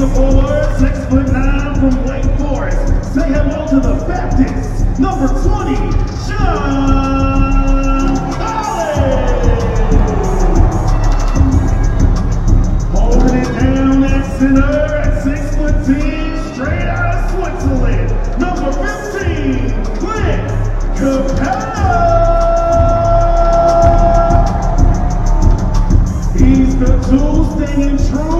Virginia forward, six foot nine from Wake Forest. Say hello to the Baptist, number 20, John Collins. Holding it down at center at six foot ten, straight out of Switzerland, number 15, Clint Capela. He's the two staying true.